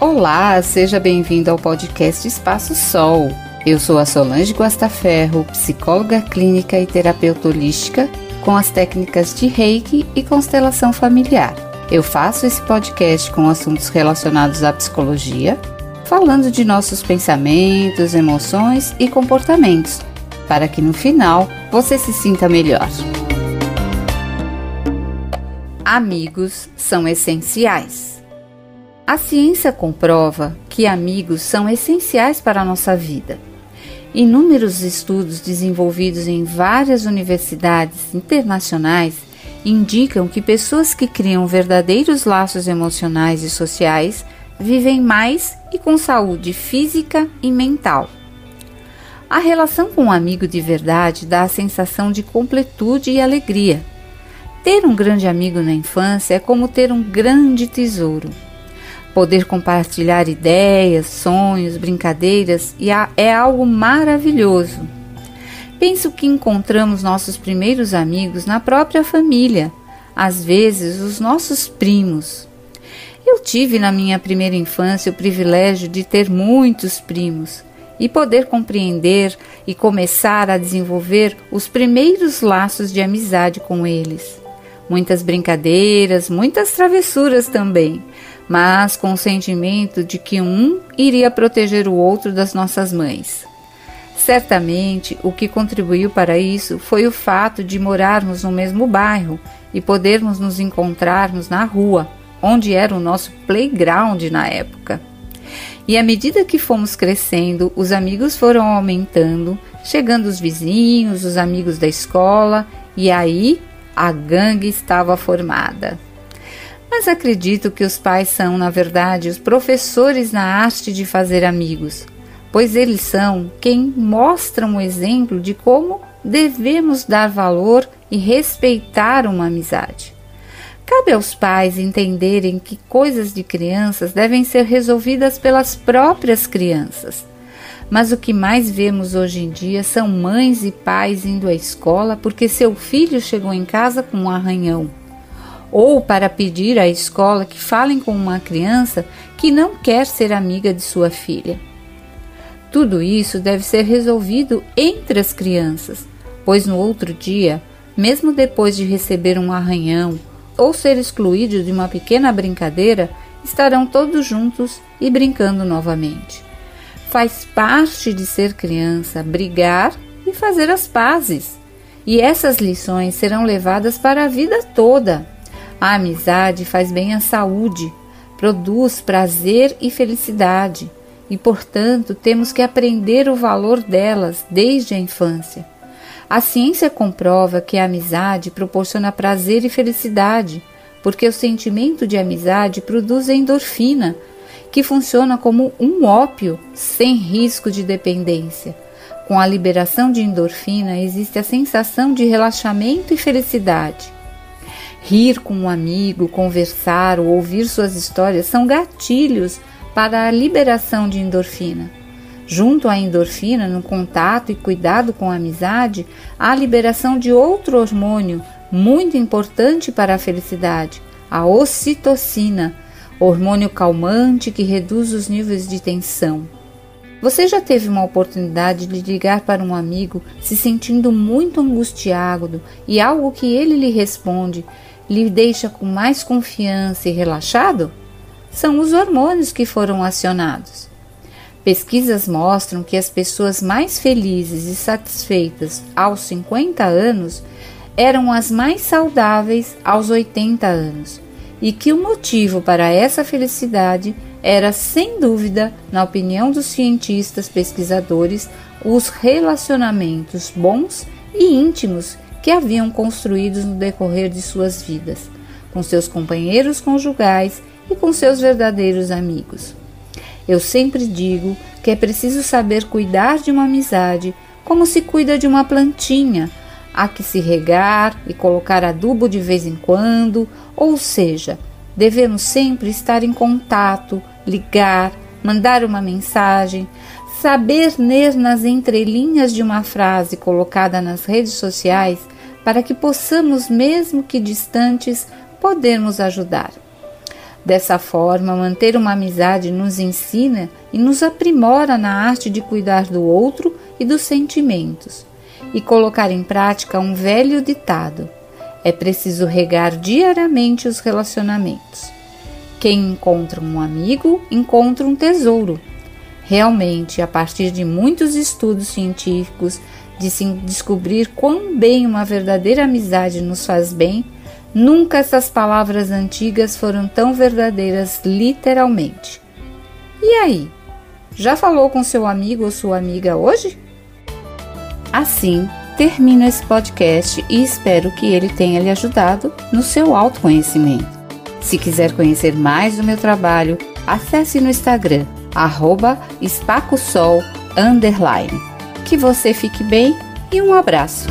Olá, seja bem-vindo ao podcast Espaço Sol. Eu sou a Solange Guastaferro, psicóloga clínica e terapeuta holística com as técnicas de Reiki e constelação familiar. Eu faço esse podcast com assuntos relacionados à psicologia, falando de nossos pensamentos, emoções e comportamentos, para que no final você se sinta melhor. Amigos são essenciais. A ciência comprova que amigos são essenciais para a nossa vida. Inúmeros estudos desenvolvidos em várias universidades internacionais indicam que pessoas que criam verdadeiros laços emocionais e sociais vivem mais e com saúde física e mental. A relação com um amigo de verdade dá a sensação de completude e alegria. Ter um grande amigo na infância é como ter um grande tesouro. Poder compartilhar ideias, sonhos, brincadeiras é algo maravilhoso. Penso que encontramos nossos primeiros amigos na própria família, às vezes os nossos primos. Eu tive na minha primeira infância o privilégio de ter muitos primos e poder compreender e começar a desenvolver os primeiros laços de amizade com eles. Muitas brincadeiras, muitas travessuras também, mas com o sentimento de que um iria proteger o outro das nossas mães. Certamente, o que contribuiu para isso foi o fato de morarmos no mesmo bairro e podermos nos encontrarmos na rua, onde era o nosso playground na época. E à medida que fomos crescendo, os amigos foram aumentando, chegando os vizinhos, os amigos da escola, e aí a gangue estava formada. Mas acredito que os pais são, na verdade, os professores na arte de fazer amigos, pois eles são quem mostram o exemplo de como devemos dar valor e respeitar uma amizade. Cabe aos pais entenderem que coisas de crianças devem ser resolvidas pelas próprias crianças. Mas o que mais vemos hoje em dia são mães e pais indo à escola porque seu filho chegou em casa com um arranhão ou para pedir à escola que falem com uma criança que não quer ser amiga de sua filha. Tudo isso deve ser resolvido entre as crianças, pois no outro dia, mesmo depois de receber um arranhão ou ser excluído de uma pequena brincadeira, estarão todos juntos e brincando novamente. Faz parte de ser criança brigar e fazer as pazes. E essas lições serão levadas para a vida toda. A amizade faz bem à saúde, produz prazer e felicidade, e, portanto, temos que aprender o valor delas desde a infância. A ciência comprova que a amizade proporciona prazer e felicidade, porque o sentimento de amizade produz endorfina, que funciona como um ópio sem risco de dependência. Com a liberação de endorfina existe a sensação de relaxamento e felicidade. Rir com um amigo, conversar ou ouvir suas histórias são gatilhos para a liberação de endorfina. Junto à endorfina, no contato e cuidado com a amizade, há a liberação de outro hormônio muito importante para a felicidade, a ocitocina, hormônio calmante que reduz os níveis de tensão. Você já teve uma oportunidade de ligar para um amigo se sentindo muito angustiado e algo que ele lhe responde lhe deixa com mais confiança e relaxado? São os hormônios que foram acionados. Pesquisas mostram que as pessoas mais felizes e satisfeitas aos 50 anos eram as mais saudáveis aos 80 anos, e que o motivo para essa felicidade era, sem dúvida, na opinião dos cientistas pesquisadores, os relacionamentos bons e íntimos que haviam construídos no decorrer de suas vidas, com seus companheiros conjugais e com seus verdadeiros amigos. Eu sempre digo que é preciso saber cuidar de uma amizade como se cuida de uma plantinha. Há que se regar e colocar adubo de vez em quando, ou seja, devemos sempre estar em contato, ligar, mandar uma mensagem, saber ler nas entrelinhas de uma frase colocada nas redes sociais para que possamos, mesmo que distantes, podermos ajudar. Dessa forma, manter uma amizade nos ensina e nos aprimora na arte de cuidar do outro e dos sentimentos, e colocar em prática um velho ditado: é preciso regar diariamente os relacionamentos. Quem encontra um amigo encontra um tesouro. Realmente, a partir de muitos estudos científicos, de se descobrir quão bem uma verdadeira amizade nos faz bem, nunca essas palavras antigas foram tão verdadeiras literalmente. E aí? Já falou com seu amigo ou sua amiga hoje? Assim, termino esse podcast e espero que ele tenha lhe ajudado no seu autoconhecimento. Se quiser conhecer mais do meu trabalho, acesse no Instagram, arroba espacosol. Que você fique bem e um abraço.